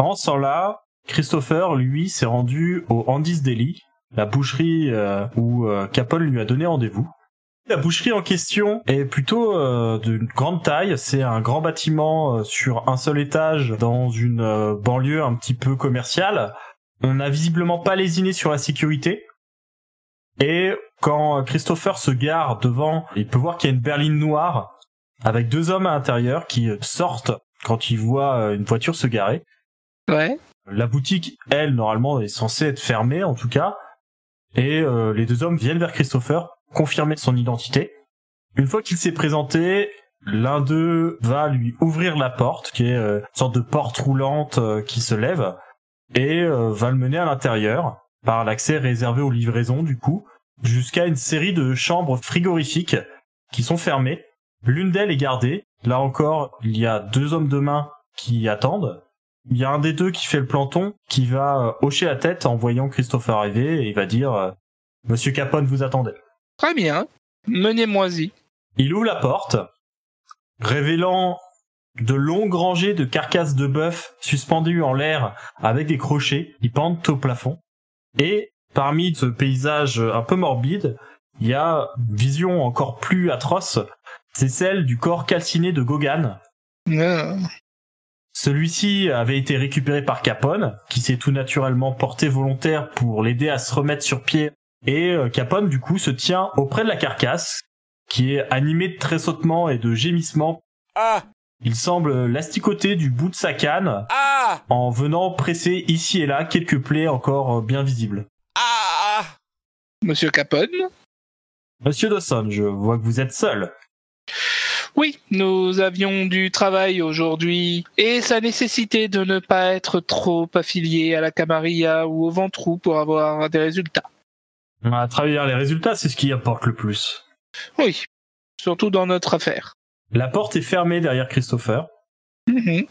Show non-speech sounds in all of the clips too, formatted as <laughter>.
Pendant ce temps-là, Christopher, lui, s'est rendu au Andy's Deli, la boucherie euh, où euh, Capone lui a donné rendez-vous. La boucherie en question est plutôt euh, d'une grande taille. C'est un grand bâtiment sur un seul étage dans une banlieue un petit peu commerciale. On n'a visiblement pas lésiné sur la sécurité. Et quand Christopher se gare devant, il peut voir qu'il y a une berline noire avec deux hommes à l'intérieur qui sortent quand ils voient une voiture se garer. La boutique, elle, normalement, est censée être fermée, en tout cas. Et euh, les deux hommes viennent vers Christopher, confirmer son identité. Une fois qu'il s'est présenté, l'un d'eux va lui ouvrir la porte, qui est euh, une sorte de porte roulante euh, qui se lève, et va le mener à l'intérieur, par l'accès réservé aux livraisons, du coup, jusqu'à une série de chambres frigorifiques qui sont fermées. L'une d'elles est gardée. Là encore, il y a deux hommes de main qui attendent. Il y a un des deux qui fait le planton, qui va euh, hocher la tête en voyant Christopher arriver et il va dire euh, Monsieur Capone vous attendait. Très bien. Menez-moi-y. Il ouvre la porte, révélant de longues rangées de carcasses de bœuf suspendues en l'air avec des crochets qui pendent au plafond. Et parmi ce paysage un peu morbide, il y a une vision encore plus atroce, c'est celle du corps calciné de Gogan, Ah. Celui-ci avait été récupéré par Capone, qui s'est tout naturellement porté volontaire pour l'aider à se remettre sur pied. Et euh, Capone, du coup, se tient auprès de la carcasse, qui est animée de tressautements et de gémissements. Ah Il semble l'asticoter du bout de sa canne, Ah en venant presser ici et là quelques plaies encore euh, bien visibles. Ah Monsieur Capone? Monsieur Dawson, je vois que vous êtes seul. Oui, nous avions du travail aujourd'hui et ça nécessitait de ne pas être trop affilié à la Camarilla ou au Ventrou pour avoir des résultats. À travers les résultats, c'est ce qui importe le plus. Oui, surtout dans notre affaire. La porte est fermée derrière Christopher. Mhm.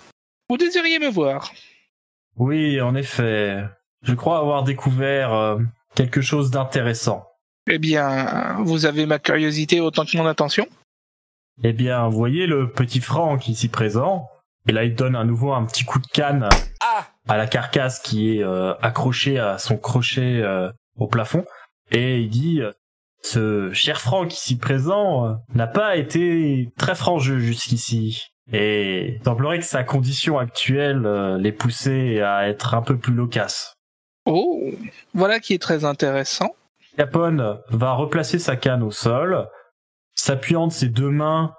Vous désiriez me voir Oui, en effet. Je crois avoir découvert euh, quelque chose d'intéressant. Eh bien, vous avez ma curiosité autant que mon attention. Eh bien, vous voyez le petit Franck ici présent. Et là, il donne à nouveau un petit coup de canne à la carcasse qui est euh, accrochée à son crochet euh, au plafond. Et il dit, euh, ce cher Franck ici présent euh, n'a pas été très franc-jeu jusqu'ici. Et il semblerait que sa condition actuelle l'ait poussé à être un peu plus loquace. Oh, voilà qui est très intéressant. Capone va replacer sa canne au sol, s'appuyant de ses deux mains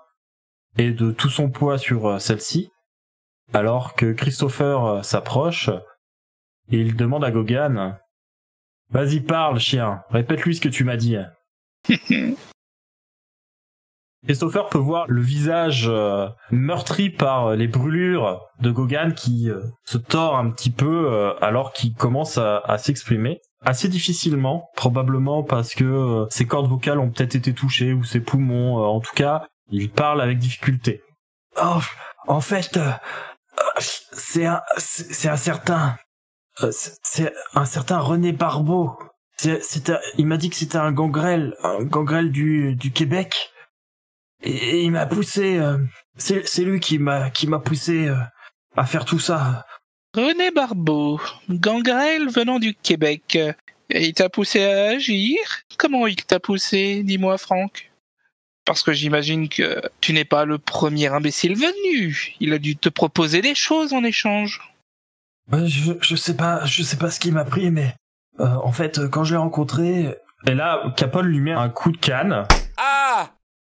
et de tout son poids sur euh, celle-ci, alors que Christopher euh, s'approche et il demande à Gogan Vas-y parle, chien, répète-lui ce que tu m'as dit. <laughs> Christopher peut voir le visage euh, meurtri par les brûlures de Gogan qui se tord un petit peu alors qu'il commence à, à s'exprimer. Assez difficilement, probablement parce que euh, ses cordes vocales ont peut-être été touchées ou ses poumons. euh, en tout cas, il parle avec difficulté. Oh, en fait, euh, c'est un, c'est un certain, c'est- un certain René Barbeau. C'est, il m'a dit que c'était un gangrel, un gangrel du, du Québec. Et, il m'a poussé, c'est, lui qui m'a, qui m'a poussé à faire tout ça. René Barbeau, gangrel venant du Québec. Et il t'a poussé à agir? Comment il t'a poussé Dis-moi, Franck? Parce que j'imagine que tu n'es pas le premier imbécile venu. Il a dû te proposer des choses en échange. Ouais, je, je sais pas, je sais pas ce qui m'a pris, mais euh, en fait, euh, quand je l'ai rencontré, et là, Capone lui met un coup de canne. Ah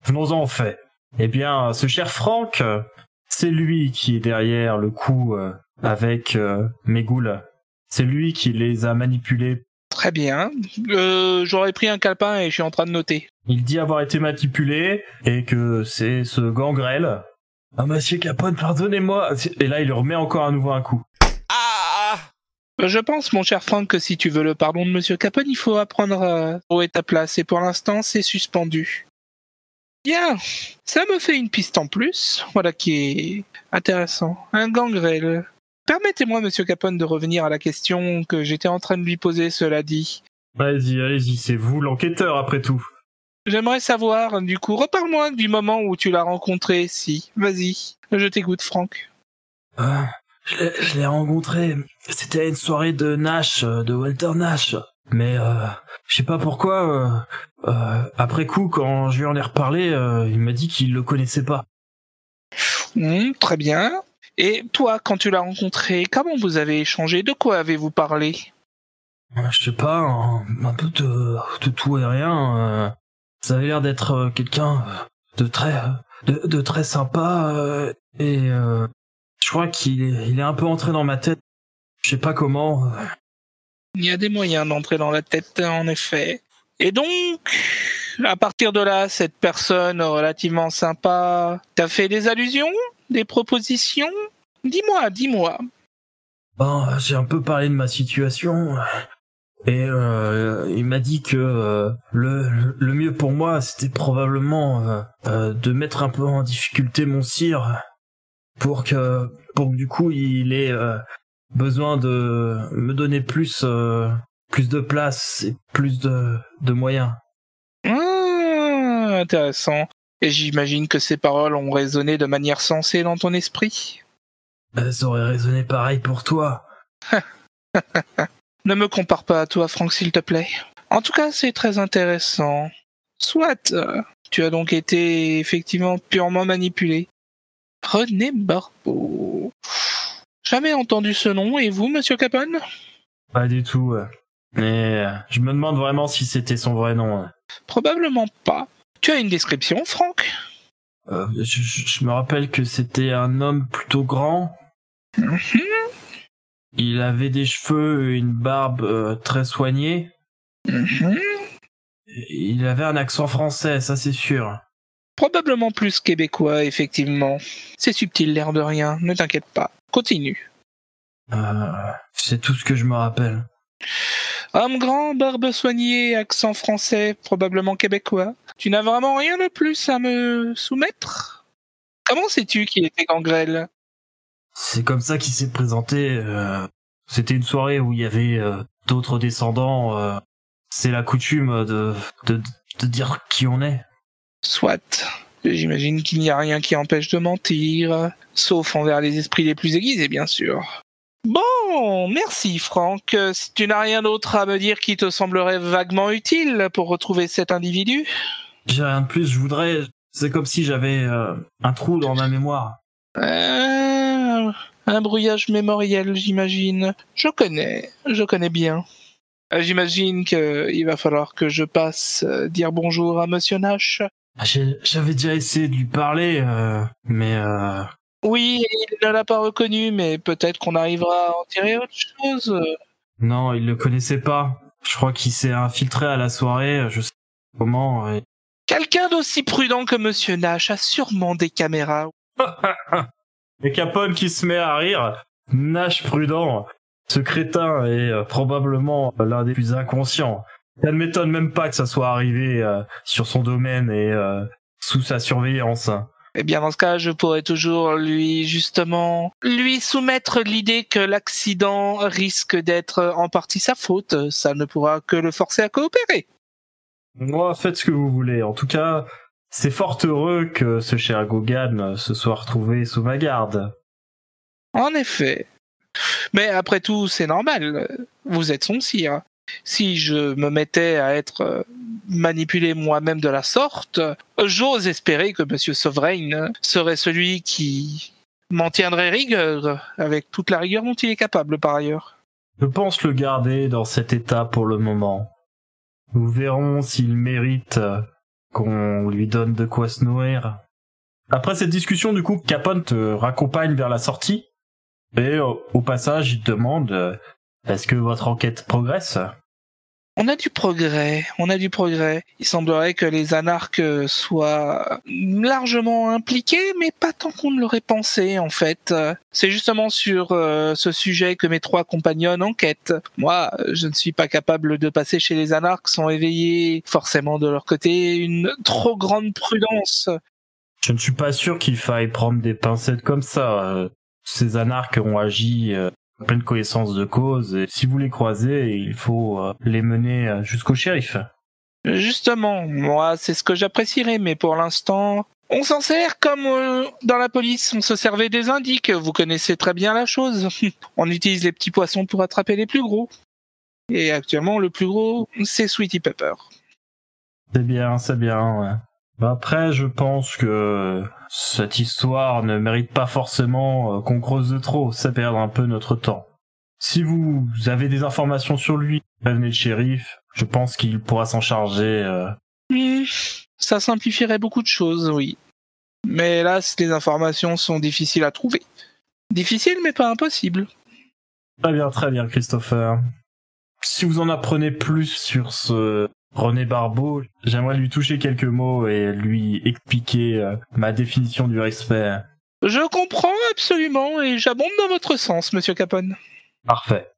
Venons-en en fait. Eh bien, ce cher Franck, c'est lui qui est derrière le coup euh, avec euh, mes goules. C'est lui qui les a manipulés. Très bien. Euh, J'aurais pris un calepin et je suis en train de noter. Il dit avoir été manipulé et que c'est ce gangrel. Ah, monsieur Capone, pardonnez-moi. Et là, il lui remet encore à nouveau un coup. Je pense, mon cher Franck, que si tu veux le pardon de Monsieur Capone, il faut apprendre à où est ta place. Et pour l'instant, c'est suspendu. Bien, ça me fait une piste en plus. Voilà qui est intéressant. Un gangrel. Permettez-moi, Monsieur Capone, de revenir à la question que j'étais en train de lui poser, cela dit. Allez-y, allez-y, c'est vous l'enquêteur après tout. J'aimerais savoir, du coup, reparle-moi du moment où tu l'as rencontré, si. Vas-y, je t'écoute, Franck. Euh, je l'ai- je l'ai rencontré. C'était à une soirée de Nash, euh, de Walter Nash. Mais euh, je sais pas pourquoi. euh, euh, après coup, quand je lui en ai reparlé, euh, il m'a dit qu'il le connaissait pas. Hmm, très bien. Et toi, quand tu l'as rencontré, comment vous avez échangé? De quoi avez-vous parlé? Euh, Je sais pas, un, un peu de, de tout et rien. euh, ça avait l'air d'être euh, quelqu'un de très, de, de très sympa euh, et euh, je crois qu'il est, il est un peu entré dans ma tête. Je sais pas comment. euh, Il y a des moyens d'entrer dans la tête, en effet. Et donc, à partir de là, cette personne relativement sympa t'a fait des allusions? Des propositions Dis-moi, dis-moi. Bon, j'ai un peu parlé de ma situation et euh, il m'a dit que euh, le, le mieux pour moi c'était probablement euh, de mettre un peu en difficulté mon sire pour que pour que du coup il ait besoin de me donner plus plus de place et plus de, de moyens. Ah, intéressant. Et j'imagine que ces paroles ont résonné de manière sensée dans ton esprit. Elles auraient résonné pareil pour toi. <laughs> Ne me compare pas à toi, Franck, s'il te plaît. En tout cas, c'est très intéressant. Soit, euh, tu as donc été effectivement purement manipulé. René Barbeau. Jamais entendu ce nom, et vous, monsieur Capone? Pas du tout. Mais euh, je me demande vraiment si c'était son vrai nom. Probablement pas. Tu as une description, Franck? Euh, je, me rappelle que c'était un homme plutôt grand. Mhm. Il avait des cheveux et une barbe euh, très soignée. Mhm. Il avait un accent français, ça c'est sûr. Probablement plus québécois, effectivement. C'est subtil, l'air de rien, ne t'inquiète pas. Continue. Euh, c'est tout ce que je me rappelle. Homme grand, barbe soignée, accent français, probablement québécois. Tu n'as vraiment rien de plus à me soumettre? Comment sais-tu qu'il était gangrel? C'est comme ça qu'il s'est présenté. euh, C'était une soirée où il y avait euh, d'autres descendants. euh, C'est la coutume de, de, de dire qui on est. Soit. J'imagine qu'il n'y a rien qui empêche de mentir, sauf envers les esprits les plus aiguisés, bien sûr. Bon, merci Franck. Euh, Si tu n'as rien d'autre à me dire qui te semblerait vaguement utile pour retrouver cet individu, J'ai rien de plus, je voudrais... C'est comme si j'avais euh, un trou dans ma mémoire. Euh, un brouillage mémoriel, j'imagine. Je connais, je connais bien. J'imagine qu'il va falloir que je passe dire bonjour à Monsieur Nash. Ah, J'avais déjà essayé de lui parler, euh, mais euh, Oui, il ne l'a pas reconnu, mais peut-être qu'on arrivera à en tirer autre chose. non, il le connaissait pas. Je crois qu'il s'est infiltré à la soirée, je sais pas comment. et- Quelqu'un d'aussi prudent que Monsieur Nash a sûrement des caméras. <laughs> Et Capone qui se met à rire. Nash prudent. Ce crétin est euh, probablement l'un des plus inconscients. Ça ne m'étonne même pas que ça soit arrivé euh, sur son domaine et euh, sous sa surveillance. Eh bien, dans ce cas, je pourrais toujours lui, justement, lui soumettre l'idée que l'accident risque d'être en partie sa faute. Ça ne pourra que le forcer à coopérer. Moi, faites ce que vous voulez. En tout cas, c'est fort heureux que ce cher Gogan se soit retrouvé sous ma garde. En effet. Mais après tout, c'est normal. Vous êtes son sire. Si je me mettais à être manipulé moi-même de la sorte, j'ose espérer que Monsieur Sovereign serait celui qui m'en tiendrait rigueur, avec toute la rigueur dont il est capable par ailleurs. Je pense le garder dans cet état pour le moment. Nous verrons s'il mérite qu'on lui donne de quoi se nourrir. Après cette discussion, du coup, Capone te raccompagne vers la sortie. Et au passage, il te demande euh, est-ce que votre enquête progresse? On a du progrès, on a du progrès. Il semblerait que les anarques soient largement impliqués, mais pas tant qu'on ne l'aurait pensé en fait. C'est justement sur euh, ce sujet que mes trois compagnons enquêtent. Moi, je ne suis pas capable de passer chez les anarques sans éveiller forcément de leur côté une trop grande prudence. Je ne suis pas sûr qu'il faille prendre des pincettes comme ça. Euh, Ces anarques ont agi euh, pleine connaissance de cause, et si vous les croisez, il faut euh, les mener euh, jusqu'au shérif. Justement, moi, c'est ce que j'apprécierais, mais pour l'instant, on s'en sert comme euh, dans la police, on se servait des indiques. Vous connaissez très bien la chose. <laughs> on utilise les petits poissons pour attraper les plus gros. Et actuellement, le plus gros, c'est Sweetie Pepper. C'est bien, c'est bien. Ouais. Bah après, je pense que cette histoire ne mérite pas forcément euh, qu'on creuse de trop, ça perd un peu notre temps. Si vous avez des informations sur lui, prévenez le shérif, je pense qu'il pourra s'en charger. euh. Ça simplifierait beaucoup de choses, oui. Mais hélas, les informations sont difficiles à trouver. Difficiles, mais pas impossibles. Très bien, très bien, Christopher. Si vous en apprenez plus sur ce René Barbeau, j'aimerais lui toucher quelques mots et lui expliquer euh, ma définition du respect. Je comprends absolument et j'abonde dans votre sens, monsieur Capone. Parfait.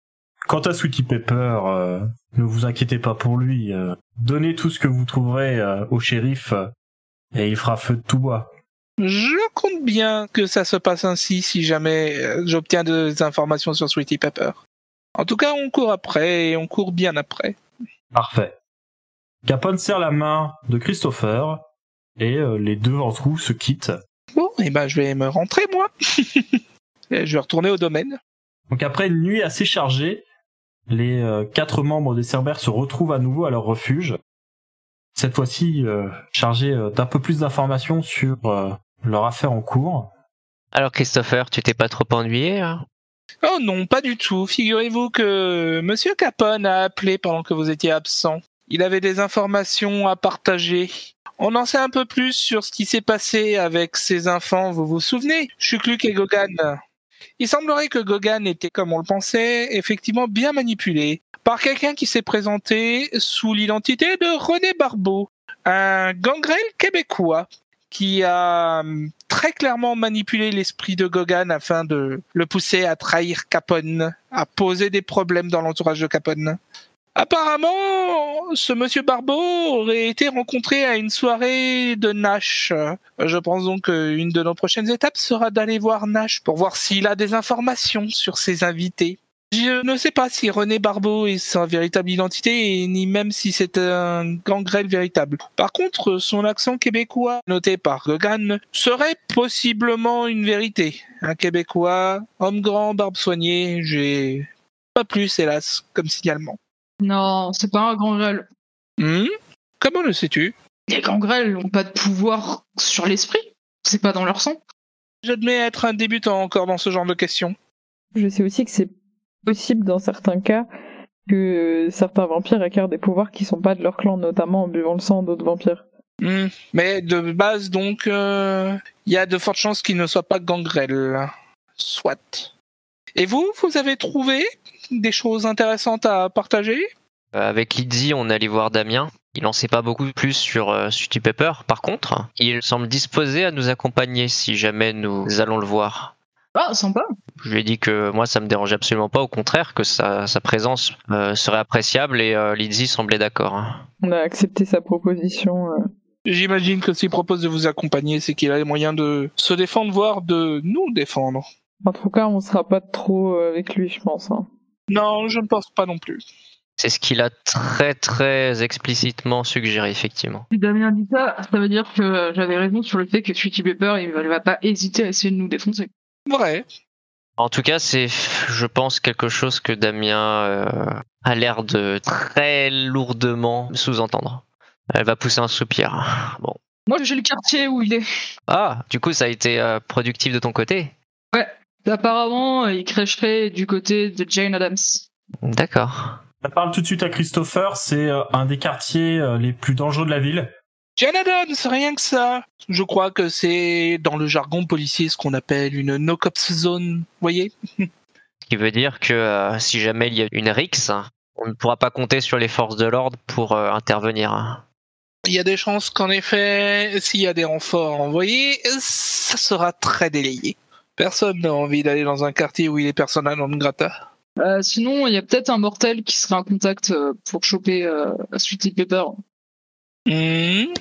Quant à Sweetie Pepper, euh, ne vous inquiétez pas pour lui. euh, donnez tout ce que vous trouverez au shérif et il fera feu de tout bois. Je compte bien que ça se passe ainsi si jamais j'obtiens des informations sur Sweetie Pepper. En tout cas, on court après et on court bien après. Parfait. Capone serre la main de Christopher et euh, les deux entre vous se quittent. Bon, et ben je vais me rentrer moi. <laughs> Et je vais retourner au domaine. Donc après une nuit assez chargée, les euh, quatre membres des Cerbères se retrouvent à nouveau à leur refuge. Cette fois-ci euh, chargés euh, d'un peu plus d'informations sur euh, leur affaire en cours. Alors Christopher, tu t'es pas trop ennuyé hein? Oh non, pas du tout. Figurez-vous que Monsieur Capone a appelé pendant que vous étiez absent. Il avait des informations à partager. On en sait un peu plus sur ce qui s'est passé avec ses enfants, vous vous souvenez? Chukluk et Gogan. Il semblerait que Gogan était, comme on le pensait, effectivement bien manipulé par quelqu'un qui s'est présenté sous l'identité de René Barbeau, un gangrel québécois qui a hum, très clairement manipulé l'esprit de Gogan afin de le pousser à trahir Capone, à poser des problèmes dans l'entourage de Capone. Apparemment, ce monsieur Barbeau aurait été rencontré à une soirée de Nash. Je pense donc qu'une de nos prochaines étapes sera d'aller voir Nash pour voir s'il a des informations sur ses invités. Je ne sais pas si René Barbeau est sa véritable identité, ni même si c'est un gangrel véritable. Par contre, son accent québécois, noté par Gogan, serait possiblement une vérité. Un Québécois, homme grand, barbe soignée, j'ai pas plus, hélas, comme signalement. Non, c'est pas un gangrel. Hmm? Comment le sais-tu? Les gangrels n'ont pas de pouvoir sur l'esprit. C'est pas dans leur sang. J'admets être un débutant encore dans ce genre de questions. Je sais aussi que c'est possible dans certains cas que certains vampires acquièrent des pouvoirs qui sont pas de leur clan, notamment en buvant le sang d'autres vampires. Hmm. Mais de base, donc, euh, il y a de fortes chances qu'il ne soit pas gangrel. Soit. Et vous, vous avez trouvé des choses intéressantes à partager? Euh, Avec Lizzie, on allait voir Damien. Il en sait pas beaucoup plus sur euh, Sweetie Pepper. Par contre, il semble disposé à nous accompagner si jamais nous allons le voir. Ah, sympa. Je lui ai dit que moi, ça me dérangeait absolument pas. Au contraire, que sa, sa présence euh, serait appréciable et euh, Lizzie semblait d'accord. hein. On a accepté sa proposition. euh. J'imagine que s'il propose de vous accompagner, c'est qu'il a les moyens de se défendre, voire de nous défendre. En tout cas, on sera pas trop euh, avec lui, je pense. hein. Non, je ne pense pas non plus. C'est ce qu'il a très très explicitement suggéré, effectivement. Si Damien dit ça, ça veut dire que j'avais raison sur le fait que Sweetie Pepper, il va pas hésiter à essayer de nous défoncer. Vrai. En tout cas, c'est, je pense, quelque chose que Damien euh, a l'air de très lourdement sous-entendre. Elle va pousser un soupir. Bon. Moi, j'ai le quartier où il est. Ah, du coup, ça a été euh, productif de ton côté? Apparemment, il crècherait du côté de Jane Adams. D'accord. Ça parle tout de suite à Christopher, c'est euh, un des quartiers euh, les plus dangereux de la ville. Janadon, c'est rien que ça. Je crois que c'est dans le jargon policier ce qu'on appelle une no-cops zone, voyez? Ce qui veut dire que euh, si jamais il y a une rixe, on ne pourra pas compter sur les forces de l'ordre pour euh, intervenir. Il y a des chances qu'en effet, s'il y a des renforts envoyés, ça sera très délayé. Personne n'a envie d'aller dans un quartier où il est persona non grata. Euh, sinon, il y a peut-être un mortel qui serait en contact euh, pour choper euh, Sweetie Pepper. Hmm,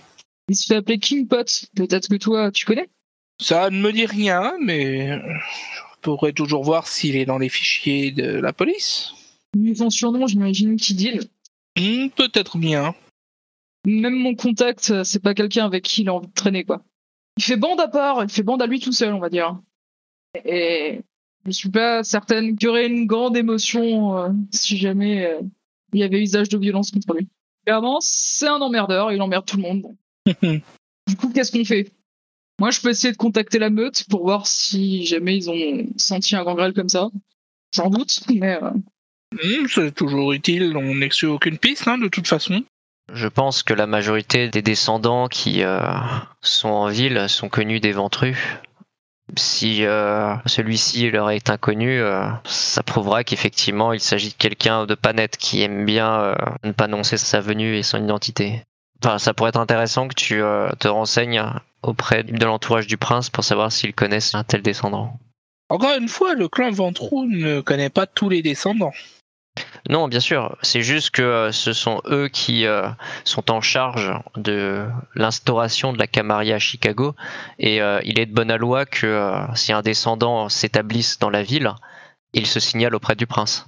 Il se fait appeler King Pot. Peut-être que toi, tu connais ça ne me dit rien, mais je pourrais toujours voir s'il est dans les fichiers de la police. Vu son surnom, j'imagine qu'il deal. Hmm, Peut-être bien. Même mon contact, euh, c'est pas quelqu'un avec qui il a envie de traîner, quoi. Il fait bande à part, il fait bande à lui tout seul, on va dire. Et je suis pas certaine qu'il y aurait une grande émotion euh, si jamais euh, il y avait usage de violence contre lui. Clairement, c'est un emmerdeur, il emmerde tout le monde. <laughs> Du coup, qu'est-ce qu'on fait? Moi, je peux essayer de contacter la meute pour voir si jamais ils ont senti un gangrel comme ça. J'en doute, mais euh, Hmm, C'est toujours utile, on n'exclut aucune piste, hein, de toute façon. Je pense que la majorité des descendants qui euh, sont en ville sont connus des ventrus. Si euh, celui-ci leur est inconnu, euh, ça prouvera qu'effectivement il s'agit de quelqu'un de pas net qui aime bien euh, ne pas annoncer sa venue et son identité. Enfin, ça pourrait être intéressant que tu te renseignes auprès de l'entourage du prince pour savoir s'ils connaissent un tel descendant. Encore une fois, le clan Ventrou ne connaît pas tous les descendants. Non, bien sûr, c'est juste que euh, ce sont eux qui euh, sont en charge de l'instauration de la Camarilla à Chicago et euh, il est de bonne loi que euh, si un descendant s'établisse dans la ville, il se signale auprès du prince.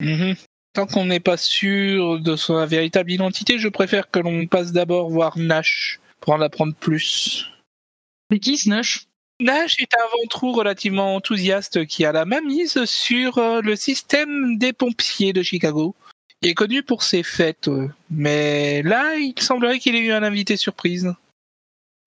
Mhm. Tant qu'on n'est pas sûr de sa véritable identité, je préfère que l'on passe d'abord voir Nash pour en apprendre plus. c'est qui Snash Nash? Est un ventrou relativement enthousiaste qui a la main mise sur euh, le système des pompiers de Chicago. Il est connu pour ses fêtes, euh, mais là, il semblerait qu'il ait eu un invité surprise.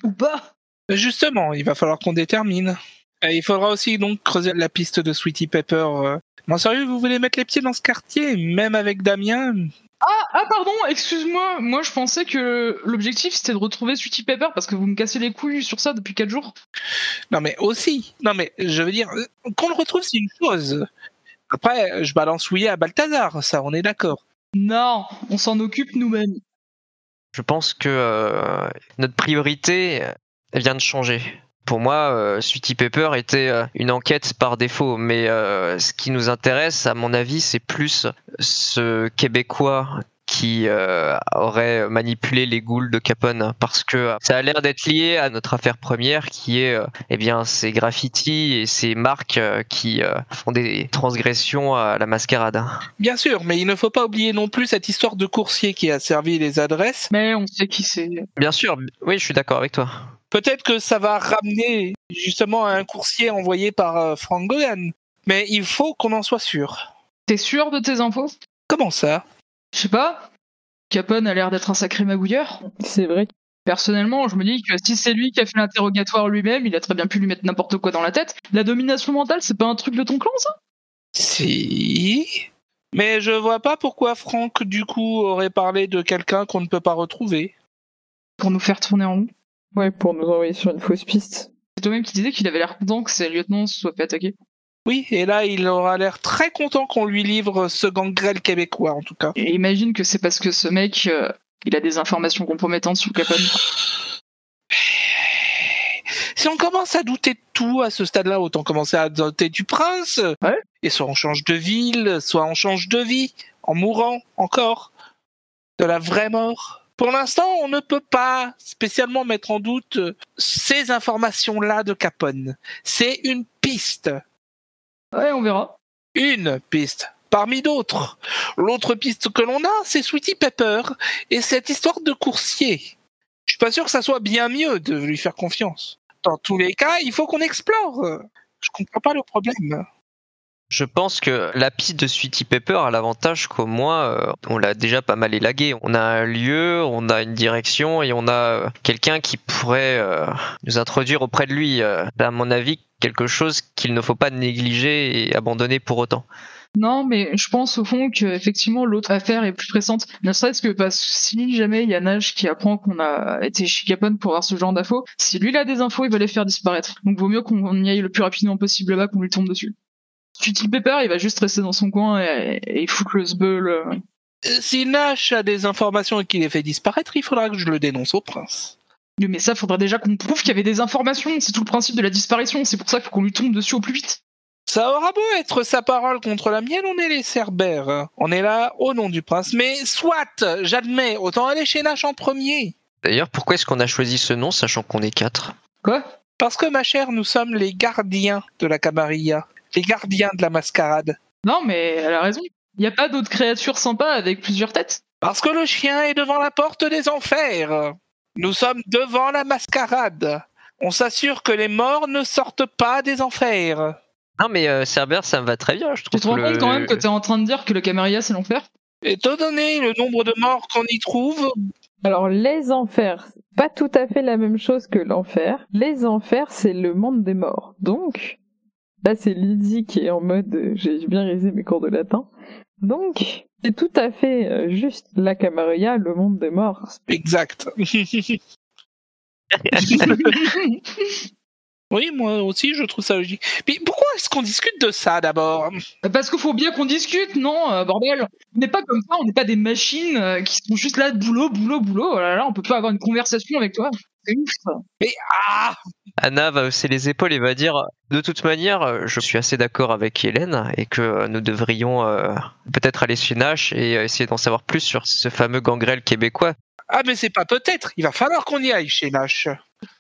Ou pas Justement, il va falloir qu'on détermine. Et il faudra aussi donc creuser la piste de Sweetie Pepper. euh. Non, sérieux, vous voulez mettre les pieds dans ce quartier, même avec Damien? Ah, ah pardon, excuse-moi. Moi, je pensais que l'objectif c'était de retrouver Sweetie Pepper parce que vous me cassez les couilles sur ça depuis 4 jours. Non, mais aussi. Non, mais je veux dire, euh, qu'on le retrouve, c'est une chose. Après, je balance Ouillet à Balthazar, ça, on est d'accord. Non, on s'en occupe nous-mêmes. Je pense que euh, notre priorité vient de changer. Pour moi, euh, Sweetie Pepper était euh, une enquête par défaut, mais euh, ce qui nous intéresse, à mon avis, c'est plus ce Québécois qui euh, aurait manipulé les ghouls de Capone, parce que ça a l'air d'être lié à notre affaire première, qui est euh, eh bien ces graffitis et ces marques euh, qui euh, font des transgressions à la mascarade. Bien sûr, mais il ne faut pas oublier non plus cette histoire de coursier qui a servi les adresses. Mais on sait qui c'est. Bien sûr, oui, je suis d'accord avec toi. Peut-être que ça va ramener justement à un coursier envoyé par euh, Frank Gogan. Mais il faut qu'on en soit sûr. T'es sûr de tes infos? Comment ça? Je sais pas. Capone a l'air d'être un sacré magouilleur. C'est vrai. Personnellement, je me dis que si c'est lui qui a fait l'interrogatoire lui-même, il a très bien pu lui mettre n'importe quoi dans la tête. La domination mentale, c'est pas un truc de ton clan, ça? Si. Mais je vois pas pourquoi Franck, du coup, aurait parlé de quelqu'un qu'on ne peut pas retrouver. Pour nous faire tourner en rond. Ouais, pour nous envoyer sur une fausse piste. C'est toi-même qui disais qu'il avait l'air content que ses lieutenants se soient fait attaquer. Oui, et là, il aura l'air très content qu'on lui livre ce gangrel québécois, en tout cas. Et imagine que c'est parce que ce mec, euh, il a des informations compromettantes sur Capone. <sighs> Si on commence à douter de tout à ce stade-là, autant commencer à douter du prince. Ouais. Et soit on change de ville, soit on change de vie, en mourant encore. De la vraie mort. Pour l'instant, on ne peut pas spécialement mettre en doute ces informations-là de Capone. C'est une piste. Ouais, on verra. Une piste. Parmi d'autres. L'autre piste que l'on a, c'est Sweetie Pepper et cette histoire de coursier. Je suis pas sûr que ça soit bien mieux de lui faire confiance. Dans tous les cas, il faut qu'on explore. Je comprends pas le problème. Je pense que la piste de Sweetie Pepper a l'avantage qu'au moins euh, on l'a déjà pas mal élagué. On a un lieu, on a une direction et on a euh, quelqu'un qui pourrait euh, nous introduire auprès de lui. Euh, à mon avis, quelque chose qu'il ne faut pas négliger et abandonner pour autant. Non, mais je pense au fond que effectivement l'autre affaire est plus pressante. Ne serait-ce que parce que si jamais il y a Nage qui apprend qu'on a été chez Capone pour avoir ce genre d'infos, si lui il a des infos, il va les faire disparaître. Donc vaut mieux qu'on y aille le plus rapidement possible là-bas, qu'on lui tombe dessus. Tutti Pepper, il va juste rester dans son coin et, et foutre le sbeul. euh. Euh, Si Nash a des informations et qu'il les fait disparaître, il faudra que je le dénonce au prince. Mais ça, faudra déjà qu'on prouve qu'il y avait des informations. C'est tout le principe de la disparition. C'est pour ça qu'il faut qu'on lui tombe dessus au plus vite. Ça aura beau être sa parole contre la mienne, on est les Cerbères. On est là au nom du prince. Mais soit, j'admets, autant aller chez Nash en premier. D'ailleurs, pourquoi est-ce qu'on a choisi ce nom, sachant qu'on est quatre? Quoi? Parce que, ma chère, nous sommes les gardiens de la Camarilla. Les gardiens de la mascarade. Non, mais elle a raison. Il n'y a pas d'autres créatures sympas avec plusieurs têtes. Parce que le chien est devant la porte des enfers. Nous sommes devant la mascarade. On s'assure que les morts ne sortent pas des enfers. Non, mais euh, Cerber, ça me va très bien, je Tu trouve. te rends le- compte quand même que t'es en train de dire que le Camarilla c'est l'enfer Étant donné le nombre de morts qu'on y trouve, Alors, les enfers, c'est pas tout à fait la même chose que l'enfer. Les enfers, c'est le monde des morts. Donc, là, c'est Lydie qui est en mode euh, j'ai bien révisé mes cours de latin. Donc, c'est tout à fait euh, juste la Camarilla, le monde des morts. exact. <laughs> oui, moi aussi, je trouve ça logique. Mais pourquoi est-ce qu'on discute de ça d'abord? Parce qu'il faut bien qu'on discute, non, euh, bordel? On n'est pas comme ça, on n'est pas des machines euh, qui sont juste là, boulot, boulot, boulot. Oh là là, on peut pas avoir une conversation avec toi. C'est ouf. ça. Ah Anna va hausser les épaules et va dire De toute manière, euh, je suis assez d'accord avec Hélène et que euh, nous devrions euh, peut-être aller chez Nash et essayer d'en savoir plus sur ce fameux gangrel québécois. Ah, mais c'est pas peut-être, il va falloir qu'on y aille chez Nash.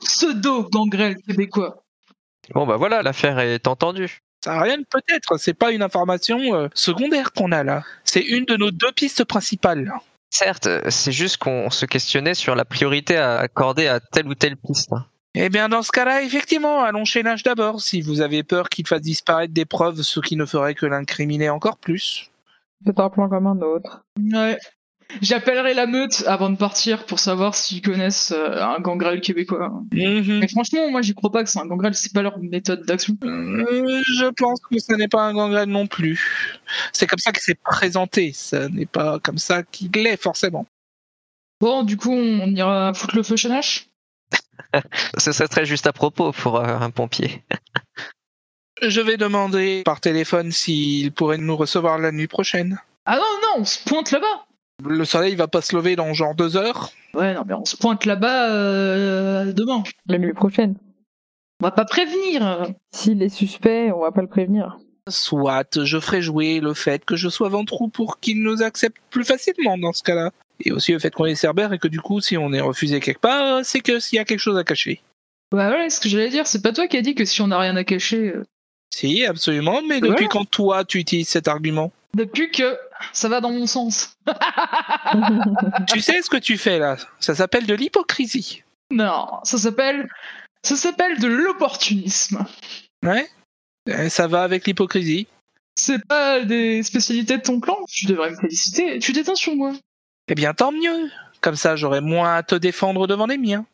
Pseudo gangrel québécois. Bon, bah voilà, l'affaire est entendue. Ça n'a rien de peut-être, c'est pas une information euh, secondaire qu'on a là. C'est une de nos deux pistes principales. Certes, c'est juste qu'on se questionnait sur la priorité à accorder à telle ou telle piste. Eh bien, dans ce cas-là, effectivement, allons chez Nash d'abord, si vous avez peur qu'il fasse disparaître des preuves, ce qui ne ferait que l'incriminer encore plus. C'est un plan comme un autre. Ouais. J'appellerai la meute avant de partir pour savoir s'ils connaissent euh, un gangrel québécois. Mhm. Mais franchement, moi j'y crois pas que c'est un gangrel, c'est pas leur méthode d'action. Euh, je pense que ce n'est pas un gangrel non plus. C'est comme ça que c'est présenté, ce n'est pas comme ça qu'il l'est forcément. Bon, du coup, on ira foutre le feu chez Nash? <laughs> Ce serait très juste à propos pour euh, un pompier. Je vais demander par téléphone s'il pourrait nous recevoir la nuit prochaine. Ah non, non, on se pointe là-bas Le soleil va pas se lever dans genre deux heures. Ouais, non, mais on se pointe là-bas euh, demain. La nuit prochaine. On va pas prévenir S'il est suspect, on va pas le prévenir. Soit je ferai jouer le fait que je sois ventrou pour qu'il nous accepte plus facilement dans ce cas-là. Et aussi le fait qu'on est cerbère et que du coup, si on est refusé quelque part, c'est que s'il y a quelque chose à cacher. Bah ouais, ce que j'allais dire, c'est pas toi qui as dit que si on a rien à cacher... euh, Si, absolument, mais depuis Voilà. quand toi tu utilises cet argument? Depuis que ça va dans mon sens. <laughs> Tu sais ce que tu fais là? Ça s'appelle de l'hypocrisie. Non, ça s'appelle... Ça s'appelle de l'opportunisme. Ouais Euh, Ça va avec l'hypocrisie. C'est pas des spécialités de ton clan, tu devrais me féliciter, tu déteins sur moi. Eh bien, tant mieux. Comme ça, j'aurai moins à te défendre devant les miens.